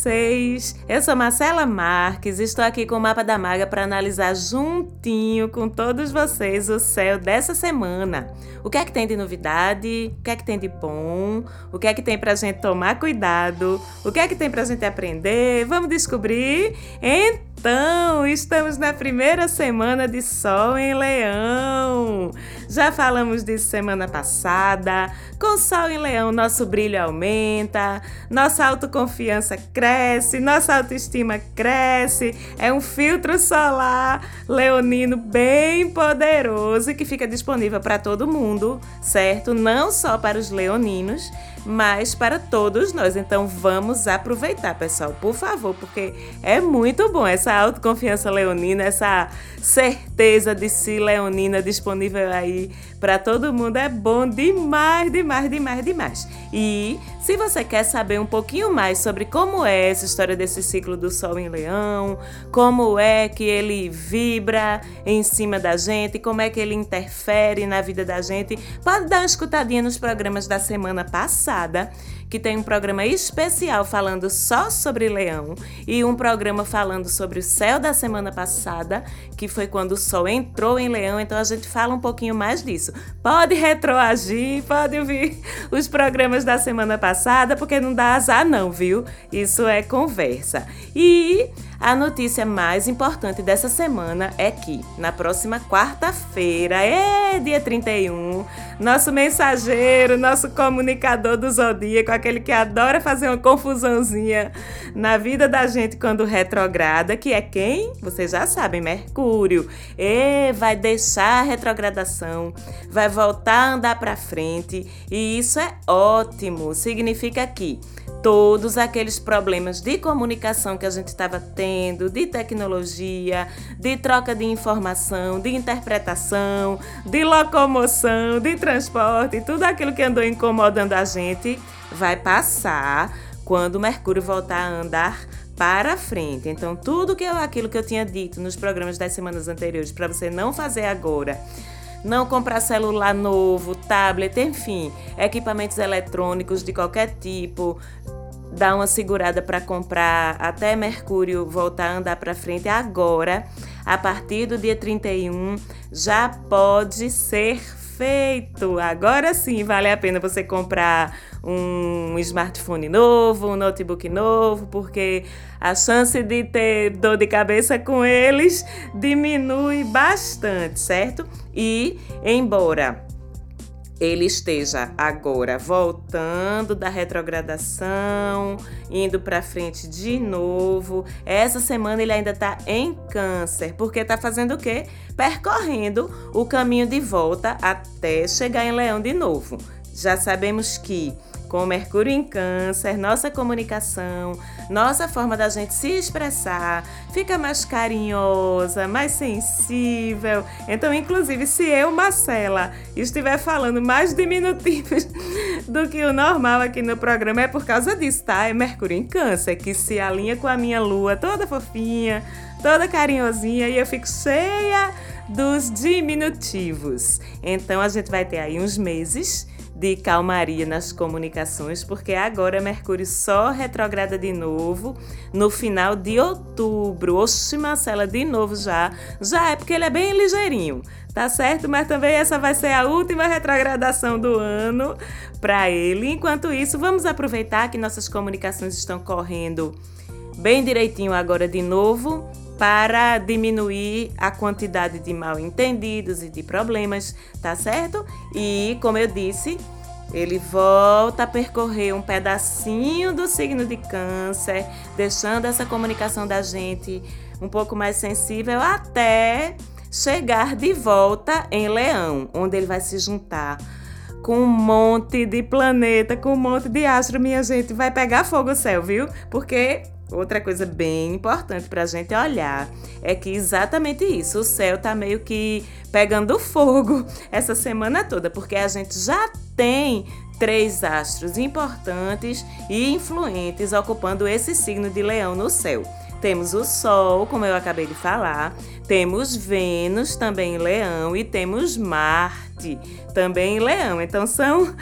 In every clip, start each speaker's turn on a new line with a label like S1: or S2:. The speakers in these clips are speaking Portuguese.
S1: vocês. Eu sou Marcela Marques, estou aqui com o Mapa da Maga para analisar juntinho com todos vocês o céu dessa semana. O que é que tem de novidade? O que é que tem de bom? O que é que tem para a gente tomar cuidado? O que é que tem para a gente aprender? Vamos descobrir? Então, estamos na primeira semana de Sol em Leão. Já falamos disso semana passada. Com Sol em Leão, nosso brilho aumenta, nossa autoconfiança cresce, nossa autoestima cresce. É um filtro solar leonino bem poderoso que fica disponível para todo mundo, certo? Não só para os leoninos, mas para todos nós. Então vamos aproveitar, pessoal, por favor, porque é muito bom essa autoconfiança leonina, essa certeza de si leonina disponível aí para todo mundo é bom demais, demais, demais, demais. E se você quer saber um pouquinho mais sobre como é essa história desse ciclo do Sol em Leão, como é que ele vibra em cima da gente, como é que ele interfere na vida da gente, pode dar uma escutadinha nos programas da semana passada que tem um programa especial falando só sobre leão e um programa falando sobre o céu da semana passada, que foi quando o sol entrou em leão, então a gente fala um pouquinho mais disso. Pode retroagir, pode ouvir os programas da semana passada, porque não dá azar não, viu? Isso é conversa. E a notícia mais importante dessa semana é que, na próxima quarta-feira, é dia 31, nosso mensageiro, nosso comunicador do zodíaco, aquele que adora fazer uma confusãozinha na vida da gente quando retrograda, que é quem? Vocês já sabem, Mercúrio. E vai deixar a retrogradação, vai voltar a andar para frente, e isso é ótimo. Significa que todos aqueles problemas de comunicação que a gente estava tendo, de tecnologia, de troca de informação, de interpretação, de locomoção, de transporte, tudo aquilo que andou incomodando a gente vai passar quando Mercúrio voltar a andar para frente. Então, tudo que eu, aquilo que eu tinha dito nos programas das semanas anteriores para você não fazer agora, não comprar celular novo, tablet, enfim, equipamentos eletrônicos de qualquer tipo, dar uma segurada para comprar até Mercúrio voltar a andar para frente agora, a partir do dia 31, já pode ser feito. Agora sim vale a pena você comprar um smartphone novo, um notebook novo, porque a chance de ter dor de cabeça com eles diminui bastante, certo? E embora ele esteja agora voltando da retrogradação, indo para frente de novo. Essa semana ele ainda está em Câncer, porque está fazendo o quê? Percorrendo o caminho de volta até chegar em Leão de novo. Já sabemos que com Mercúrio em Câncer, nossa comunicação, nossa forma da gente se expressar fica mais carinhosa, mais sensível. Então, inclusive, se eu, Marcela, estiver falando mais diminutivos do que o normal aqui no programa, é por causa disso, tá? É Mercúrio em Câncer, que se alinha com a minha lua toda fofinha, toda carinhosinha, e eu fico cheia dos diminutivos. Então, a gente vai ter aí uns meses de calmaria nas comunicações, porque agora Mercúrio só retrograda de novo no final de outubro. Oxi, Marcela, de novo já. Já é porque ele é bem ligeirinho, tá certo? Mas também essa vai ser a última retrogradação do ano para ele. Enquanto isso, vamos aproveitar que nossas comunicações estão correndo bem direitinho agora de novo para diminuir a quantidade de mal entendidos e de problemas, tá certo? E como eu disse, ele volta a percorrer um pedacinho do signo de Câncer, deixando essa comunicação da gente um pouco mais sensível até chegar de volta em Leão, onde ele vai se juntar com um monte de planeta, com um monte de astro, minha gente, vai pegar fogo o céu, viu? Porque Outra coisa bem importante para a gente olhar é que exatamente isso, o céu tá meio que pegando fogo essa semana toda, porque a gente já tem três astros importantes e influentes ocupando esse signo de Leão no céu. Temos o Sol, como eu acabei de falar, temos Vênus também em Leão e temos Marte também em Leão. Então são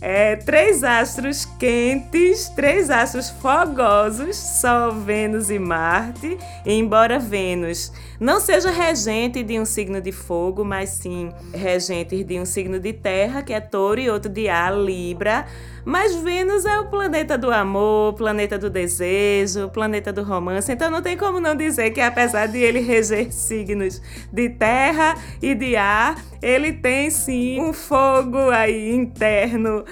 S1: é, três astros quentes, três astros fogosos, Sol, Vênus e Marte. E embora Vênus não seja regente de um signo de fogo, mas sim regente de um signo de terra, que é Touro, e outro de ar, Libra. Mas Vênus é o planeta do amor, planeta do desejo, planeta do romance. Então não tem como não dizer que, apesar de ele reger signos de terra e de ar, ele tem sim um fogo aí interno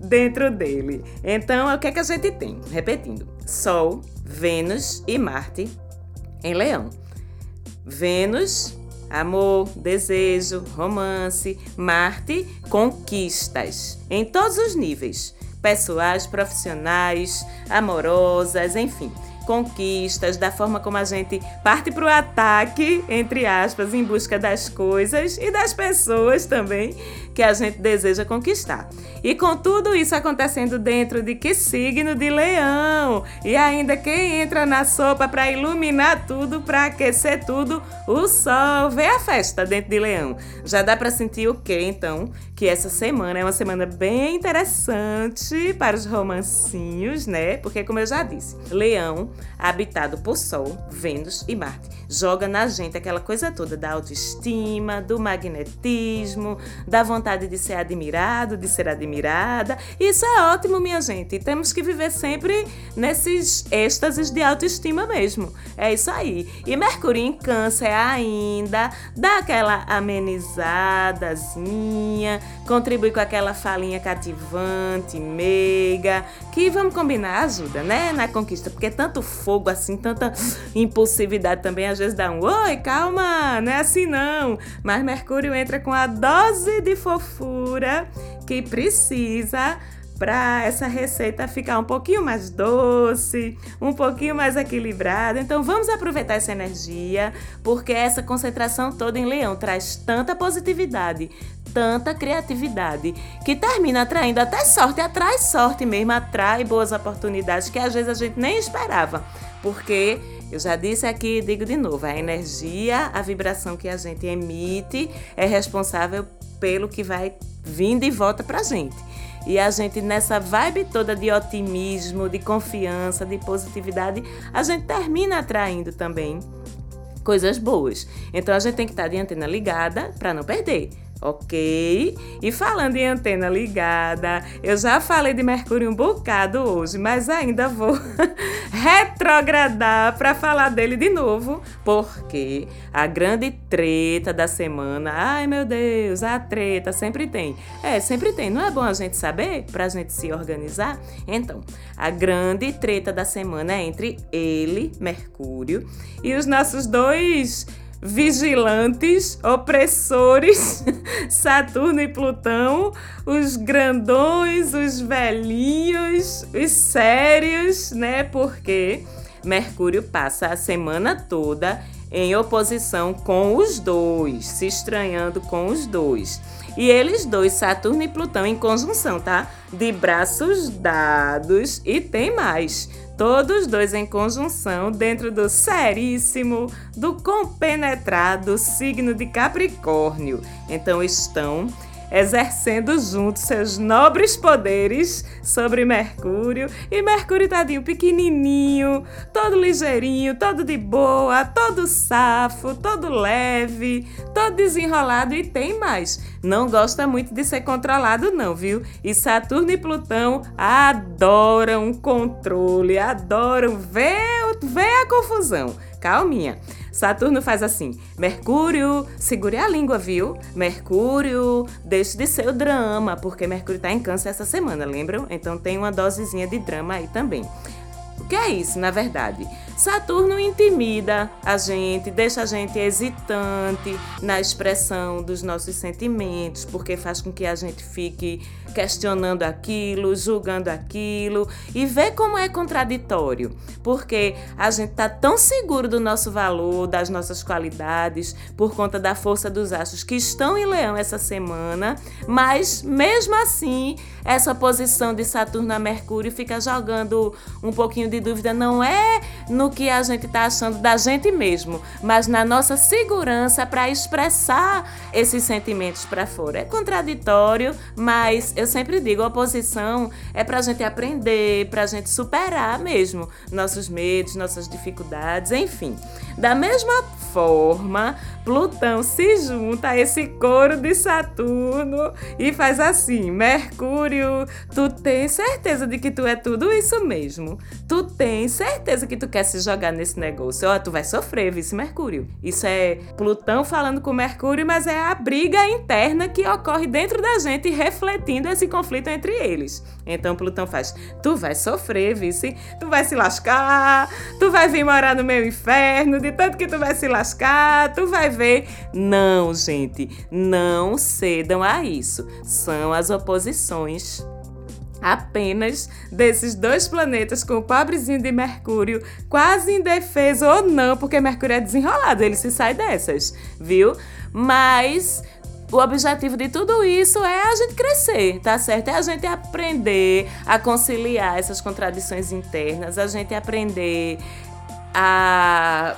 S1: dentro dele. Então, o que é que a gente tem? Repetindo: Sol, Vênus e Marte em Leão. Vênus, amor, desejo, romance. Marte, conquistas. Em todos os níveis: pessoais, profissionais, amorosas, enfim. Conquistas, da forma como a gente parte para o ataque, entre aspas, em busca das coisas e das pessoas também que a gente deseja conquistar. E com tudo isso acontecendo dentro de que signo de leão? E ainda quem entra na sopa para iluminar tudo, para aquecer tudo, o sol. Vê a festa dentro de leão. Já dá para sentir o que então? Que essa semana é uma semana bem interessante para os romancinhos, né? Porque como eu já disse, leão habitado por Sol, Vênus e Marte. Joga na gente aquela coisa toda da autoestima, do magnetismo, da vontade de ser admirado, de ser admirada. Isso é ótimo, minha gente. Temos que viver sempre nesses êxtases de autoestima mesmo. É isso aí. E Mercúrio em Câncer ainda dá aquela amenizadazinha, contribui com aquela falinha cativante, meiga, que vamos combinar ajuda, né, na conquista, porque tanto fogo assim, tanta impulsividade também, às vezes dá um oi, calma, não é assim não. Mas Mercúrio entra com a dose de fofura que precisa para essa receita ficar um pouquinho mais doce, um pouquinho mais equilibrada. Então vamos aproveitar essa energia, porque essa concentração toda em Leão traz tanta positividade, tanta criatividade, que termina atraindo até sorte, atrai sorte mesmo, atrai boas oportunidades que às vezes a gente nem esperava. Porque eu já disse aqui e digo de novo, a energia, a vibração que a gente emite é responsável pelo que vai vindo e volta pra gente. E a gente, nessa vibe toda de otimismo, de confiança, de positividade, a gente termina atraindo também coisas boas. Então a gente tem que estar de antena ligada para não perder ok? E falando em antena ligada, eu já falei de Mercúrio um bocado hoje, mas ainda vou retrogradar para falar dele de novo, porque a grande treta da semana, ai meu Deus, a treta sempre tem. É, sempre tem. Não é bom a gente saber para a gente se organizar? Então, a grande treta da semana é entre ele, Mercúrio, e os nossos dois vigilantes, opressores, Saturno e Plutão, os grandões, os velhinhos, os sérios, né? Porque Mercúrio passa a semana toda em oposição com os dois, se estranhando com os dois. E eles dois, Saturno e Plutão, em conjunção, tá? De braços dados e tem mais todos dois em conjunção dentro do seríssimo, do compenetrado signo de Capricórnio. Então estão exercendo juntos seus nobres poderes sobre Mercúrio. E Mercúrio tadinho pequenininho, todo ligeirinho, todo de boa, todo safo, todo leve, todo desenrolado e tem mais. Não gosta muito de ser controlado não, viu? E Saturno e Plutão adoram controle, adoram ver, ver a confusão. Calminha. Saturno faz assim: Mercúrio, segure a língua, viu? Mercúrio, deixe de ser o drama, porque Mercúrio está em câncer essa semana, lembram? Então tem uma dosezinha de drama aí também. O que é isso, na verdade? Saturno intimida a gente, deixa a gente hesitante na expressão dos nossos sentimentos, porque faz com que a gente fique questionando aquilo, julgando aquilo e vê como é contraditório, porque a gente tá tão seguro do nosso valor, das nossas qualidades, por conta da força dos astros que estão em Leão essa semana, mas mesmo assim, essa posição de Saturno a Mercúrio fica jogando um pouquinho de dúvida, não é no no que a gente está achando da gente mesmo, mas na nossa segurança para expressar esses sentimentos para fora. É contraditório, mas eu sempre digo, a oposição é para a gente aprender, para a gente superar mesmo nossos medos, nossas dificuldades, enfim. Da mesma forma, Plutão se junta a esse coro de Saturno e faz assim: Mercúrio, tu tens certeza de que tu é tudo isso mesmo? Tu tens certeza que tu quer se jogar nesse negócio? Ó, tu vai sofrer, vice Mercúrio. Isso é Plutão falando com Mercúrio, mas é a briga interna que ocorre dentro da gente, refletindo esse conflito entre eles. Então Plutão faz: tu vai sofrer, vice, tu vai se lascar, tu vai vir morar no meu inferno de tanto que tu vai se lascar, tu vai ver. Não, gente, não cedam a isso. São as oposições apenas desses dois planetas com o pobrezinho de Mercúrio quase indefeso ou não, porque Mercúrio é desenrolado, ele se sai dessas, viu? Mas o objetivo de tudo isso é a gente crescer, tá certo? É a gente aprender a conciliar essas contradições internas, a gente aprender a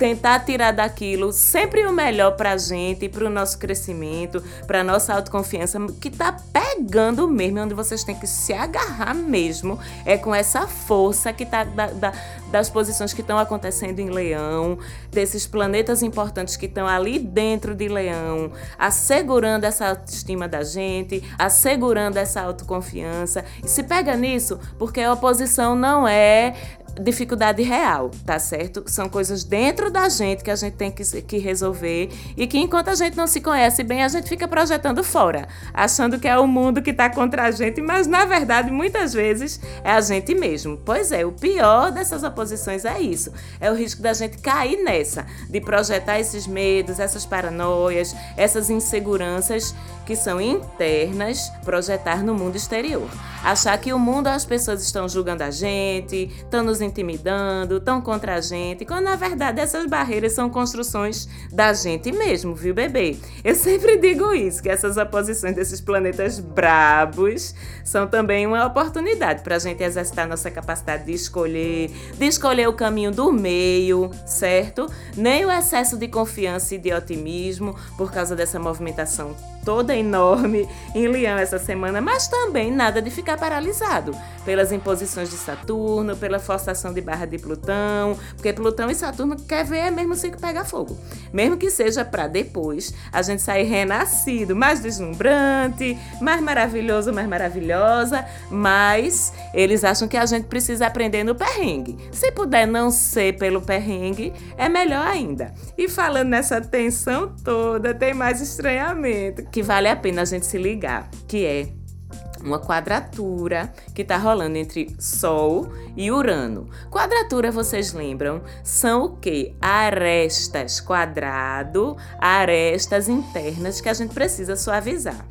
S1: tentar tirar daquilo sempre o melhor para a gente, para o nosso crescimento, para nossa autoconfiança, que tá pegando mesmo, onde vocês têm que se agarrar mesmo, é com essa força que tá da, da, das posições que estão acontecendo em Leão, desses planetas importantes que estão ali dentro de Leão, assegurando essa autoestima da gente, assegurando essa autoconfiança. E se pega nisso, porque a oposição não é dificuldade real, tá certo? São coisas dentro da gente que a gente tem que, que resolver e que enquanto a gente não se conhece bem, a gente fica projetando fora, achando que é o mundo que está contra a gente, mas na verdade muitas vezes é a gente mesmo. Pois é, o pior dessas oposições é isso, é o risco da gente cair nessa, de projetar esses medos, essas paranoias, essas inseguranças que são internas, projetar no mundo exterior. Achar que o mundo as pessoas estão julgando a gente, estão nos intimidando, estão contra a gente, quando na verdade essas barreiras são construções da gente mesmo, viu, bebê? Eu sempre digo isso, que essas oposições desses planetas brabos são também uma oportunidade para a gente exercitar nossa capacidade de escolher, de escolher o caminho do meio, certo? Nem o excesso de confiança e de otimismo por causa dessa movimentação toda enorme em Leão essa semana, mas também nada de ficar paralisado pelas imposições de Saturno, pela forçação de barra de Plutão, porque Plutão e Saturno quer ver mesmo se pegar fogo. Mesmo que seja para depois a gente sair renascido, mais deslumbrante, mais maravilhoso, mais maravilhosa, mas eles acham que a gente precisa aprender no perrengue. Se puder não ser pelo perrengue, é melhor ainda. E falando nessa tensão toda, tem mais estranhamento que vale a pena a gente se ligar, que é uma quadratura que está rolando entre Sol e Urano. Quadratura, vocês lembram? São o que? Arestas, quadrado, arestas internas que a gente precisa suavizar.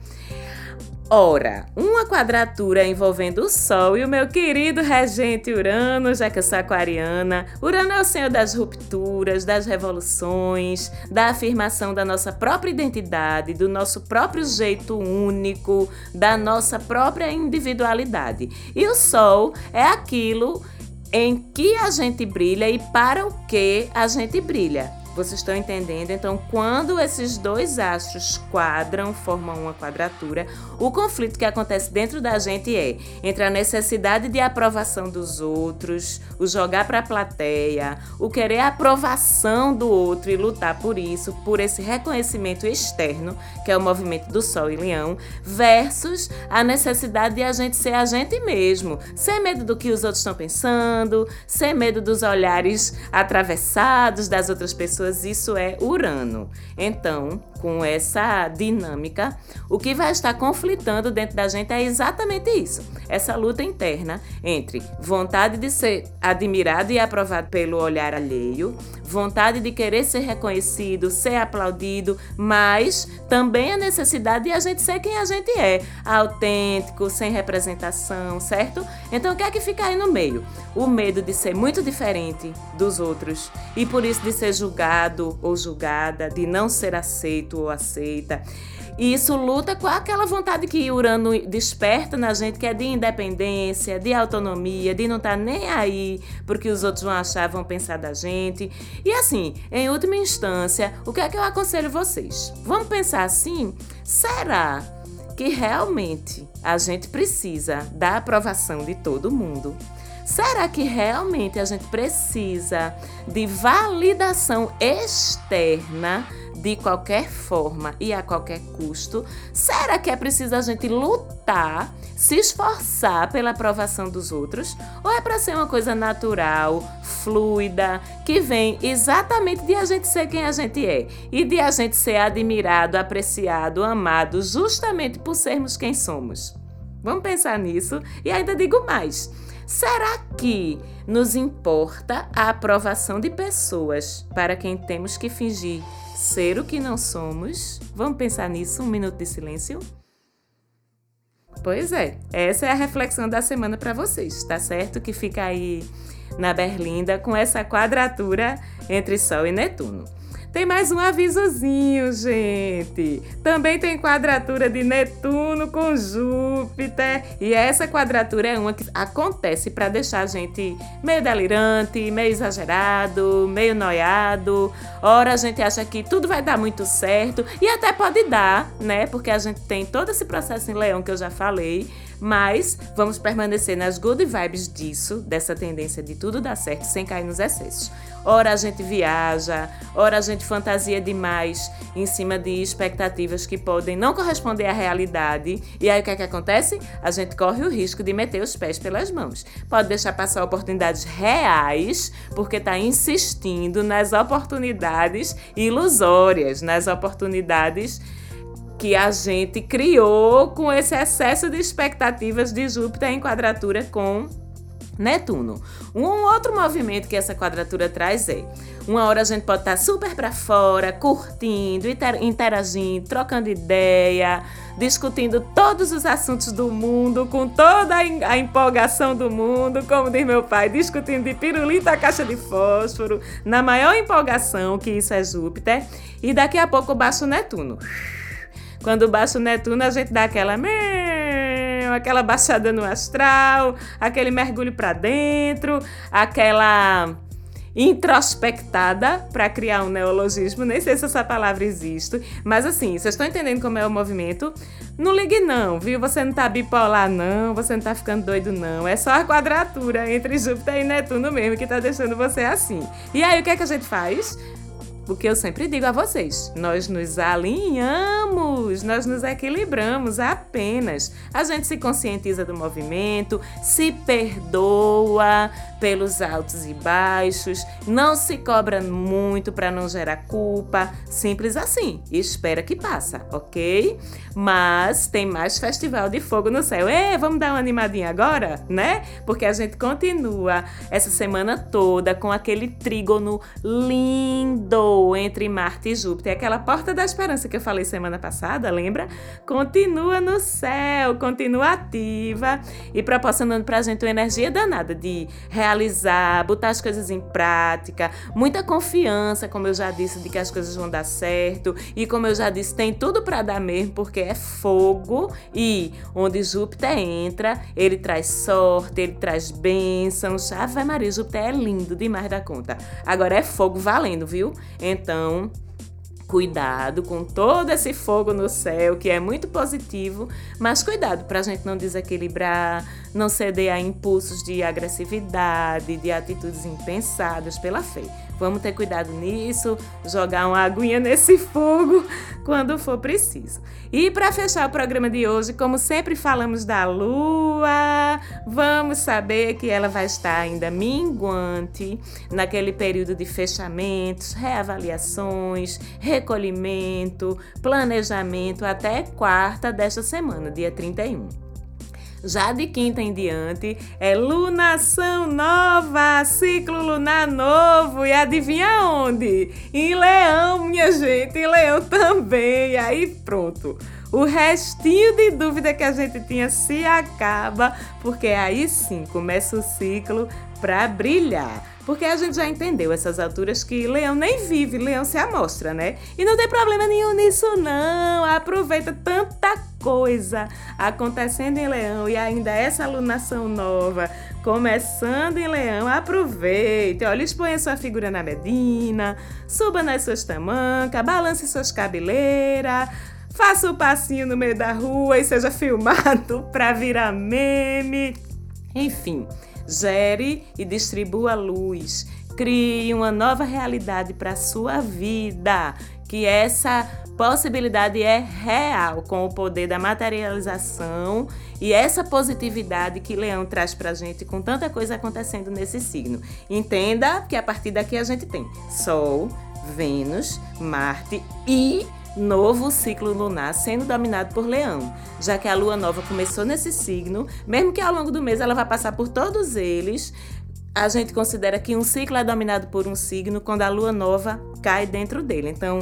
S1: Ora, uma quadratura envolvendo o Sol e o meu querido regente Urano, já que eu sou aquariana. Urano é o senhor das rupturas, das revoluções, da afirmação da nossa própria identidade, do nosso próprio jeito único, da nossa própria individualidade. E o Sol é aquilo em que a gente brilha e para o que a gente brilha. Vocês estão entendendo? Então, quando esses dois astros quadram, formam uma quadratura, o conflito que acontece dentro da gente é entre a necessidade de aprovação dos outros, o jogar para a plateia, o querer a aprovação do outro e lutar por isso, por esse reconhecimento externo, que é o movimento do Sol e Leão, versus a necessidade de a gente ser a gente mesmo, sem medo do que os outros estão pensando, sem medo dos olhares atravessados das outras pessoas pessoas, isso é Urano. Então, com essa dinâmica, o que vai estar conflitando dentro da gente é exatamente isso: essa luta interna entre vontade de ser admirado e aprovado pelo olhar alheio, vontade de querer ser reconhecido, ser aplaudido, mas também a necessidade de a gente ser quem a gente é, autêntico, sem representação, certo? Então, o que é que fica aí no meio? O medo de ser muito diferente dos outros e por isso de ser julgado ou julgada, de não ser aceito ou aceita. E isso luta com aquela vontade que Urano desperta na gente, que é de independência, de autonomia, de não estar tá nem aí porque os outros vão achar, vão pensar da gente. E assim, em última instância, o que é que eu aconselho vocês? Vamos pensar assim: será que realmente a gente precisa da aprovação de todo mundo? Será que realmente a gente precisa de validação externa de qualquer forma e a qualquer custo? Será que é preciso a gente lutar, se esforçar pela aprovação dos outros? Ou é para ser uma coisa natural, fluida, que vem exatamente de a gente ser quem a gente é e de a gente ser admirado, apreciado, amado justamente por sermos quem somos? Vamos pensar nisso e ainda digo mais. Será que nos importa a aprovação de pessoas para quem temos que fingir ser o que não somos? Vamos pensar nisso, um minuto de silêncio? Pois é, essa é a reflexão da semana para vocês, tá certo? Que fica aí na Berlinda com essa quadratura entre Sol e Netuno. Tem mais um avisozinho, gente. Também tem quadratura de Netuno com Júpiter. E essa quadratura é uma que acontece para deixar a gente meio delirante, meio exagerado, meio noiado. Ora a gente acha que tudo vai dar muito certo e até pode dar, né? Porque a gente tem todo esse processo em Leão que eu já falei mas vamos permanecer nas good vibes disso, dessa tendência de tudo dar certo sem cair nos excessos. Ora a gente viaja, ora a gente fantasia demais em cima de expectativas que podem não corresponder à realidade. E aí o que é que acontece? A gente corre o risco de meter os pés pelas mãos. Pode deixar passar oportunidades reais, porque está insistindo nas oportunidades ilusórias, nas oportunidades que a gente criou com esse excesso de expectativas de Júpiter em quadratura com Netuno. Um outro movimento que essa quadratura traz é: uma hora a gente pode estar super para fora, curtindo, interagindo, trocando ideia, discutindo todos os assuntos do mundo, com toda a empolgação do mundo, como diz meu pai, discutindo de pirulita a caixa de fósforo, na maior empolgação, que isso é Júpiter, e daqui a pouco baixa o Netuno. Quando baixa o Netuno, a gente dá aquela aquela baixada no astral, aquele mergulho para dentro, aquela introspectada para criar um neologismo, nem sei se essa palavra existe, mas assim, vocês estão entendendo como é o movimento? Não ligue não, viu? Você não tá bipolar não, você não tá ficando doido não, é só a quadratura entre Júpiter e Netuno mesmo que tá deixando você assim. E aí o que é que a gente faz? Porque eu sempre digo a vocês, nós nos alinhamos, nós nos equilibramos apenas. A gente se conscientiza do movimento, se perdoa pelos altos e baixos, não se cobra muito para não gerar culpa, simples assim. Espera que passa, ok? Mas tem mais festival de fogo no céu. Ei, vamos dar uma animadinha agora, né? Porque a gente continua essa semana toda com aquele trígono lindo entre Marte e Júpiter. Aquela porta da esperança que eu falei semana passada, lembra? Continua no céu, continua ativa e proporcionando para a gente uma energia danada de realizar, botar as coisas em prática, muita confiança, como eu já disse, de que as coisas vão dar certo. E como eu já disse, tem tudo para dar mesmo, porque é fogo e onde Júpiter entra, ele traz sorte, ele traz bênçãos. Ave Maria, Júpiter é lindo demais da conta. Agora é fogo valendo, viu? Então, cuidado com todo esse fogo no céu, que é muito positivo, mas cuidado para a gente não desequilibrar, não ceder a impulsos de agressividade, de atitudes impensadas pela fé. Vamos ter cuidado nisso, jogar uma aguinha nesse fogo quando for preciso. E para fechar o programa de hoje, como sempre falamos da lua, vamos saber que ela vai estar ainda minguante naquele período de fechamentos, reavaliações, recolhimento, planejamento até quarta desta semana, dia 31. Já de quinta em diante é lunação nova, ciclo lunar novo. E adivinha onde? Em Leão, minha gente, em Leão também. E aí pronto. O restinho de dúvida que a gente tinha se acaba, porque aí sim começa o ciclo para brilhar. Porque a gente já entendeu essas alturas que leão nem vive, leão se amostra, né? E não tem problema nenhum nisso, não. Aproveita tanta coisa acontecendo em leão e ainda essa alunação nova começando em leão. Aproveite, olha, exponha sua figura na medina, suba nas suas tamancas, balance suas cabeleiras. Faça o passinho no meio da rua e seja filmado para virar meme. Enfim, Gere e distribua luz. Crie uma nova realidade para sua vida. Que essa possibilidade é real com o poder da materialização e essa positividade que Leão traz para a gente com tanta coisa acontecendo nesse signo. Entenda que a partir daqui a gente tem Sol, Vênus, Marte e novo ciclo lunar sendo dominado por Leão, já que a lua nova começou nesse signo, mesmo que ao longo do mês ela vá passar por todos eles. A gente considera que um ciclo é dominado por um signo quando a lua nova cai dentro dele. Então,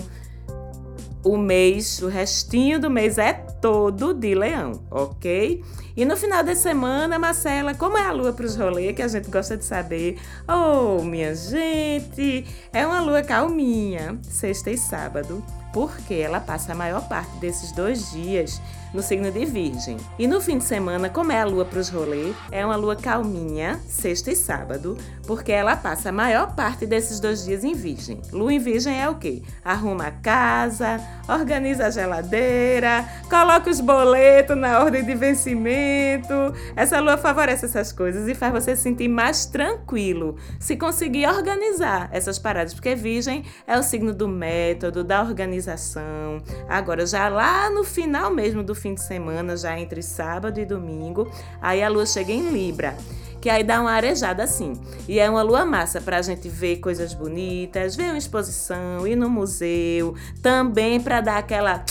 S1: o mês, o restinho do mês é todo de leão, ok? E no final da semana, Marcela, como é a lua para os rolês, que a gente gosta de saber? Oh, minha gente, é uma lua calminha, sexta e sábado porque ela passa a maior parte desses dois dias no signo de Virgem. E no fim de semana, como é a lua para os rolês, é uma lua calminha, sexta e sábado, porque ela passa a maior parte desses dois dias em Virgem. Lua em Virgem é o quê? Arruma a casa, organiza a geladeira, coloca os boletos na ordem de vencimento. Essa lua favorece essas coisas e faz você se sentir mais tranquilo se conseguir organizar essas paradas, porque Virgem é o signo do método, da organização. Agora, já lá no final mesmo do fim de semana, já entre sábado e domingo, aí a lua chega em Libra que aí dá uma arejada assim. E é uma lua massa para a gente ver coisas bonitas, ver uma exposição, ir no museu, também para dar aquela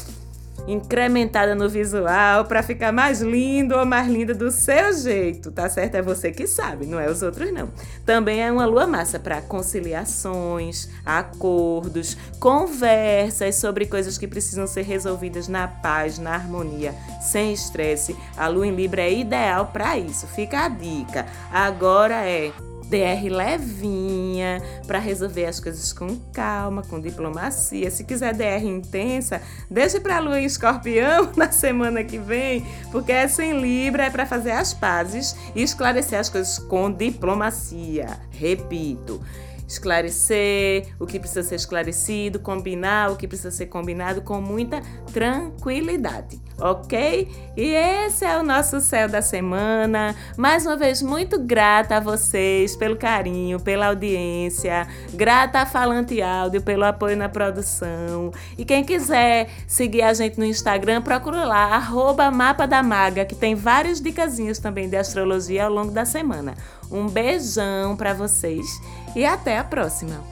S1: incrementada no visual para ficar mais lindo ou mais linda do seu jeito, tá certo? É você que sabe, não é os outros não. Também é uma lua massa para conciliações, acordos, conversas sobre coisas que precisam ser resolvidas na paz, na harmonia, sem estresse. A lua em Libra é ideal para isso. Fica a dica. Agora é DR levinha, para resolver as coisas com calma, com diplomacia. Se quiser DR intensa, deixe para a lua em escorpião na semana que vem, porque essa em Libra é para fazer as pazes e esclarecer as coisas com diplomacia. Repito esclarecer o que precisa ser esclarecido, combinar o que precisa ser combinado com muita tranquilidade, ok? E esse é o nosso céu da semana. Mais uma vez, muito grata a vocês pelo carinho, pela audiência, grata a Falante Áudio pelo apoio na produção. E quem quiser seguir a gente no Instagram, procura lá, arroba Mapa da Maga, que tem várias dicasinhas também de astrologia ao longo da semana. Um beijão para vocês e até a próxima!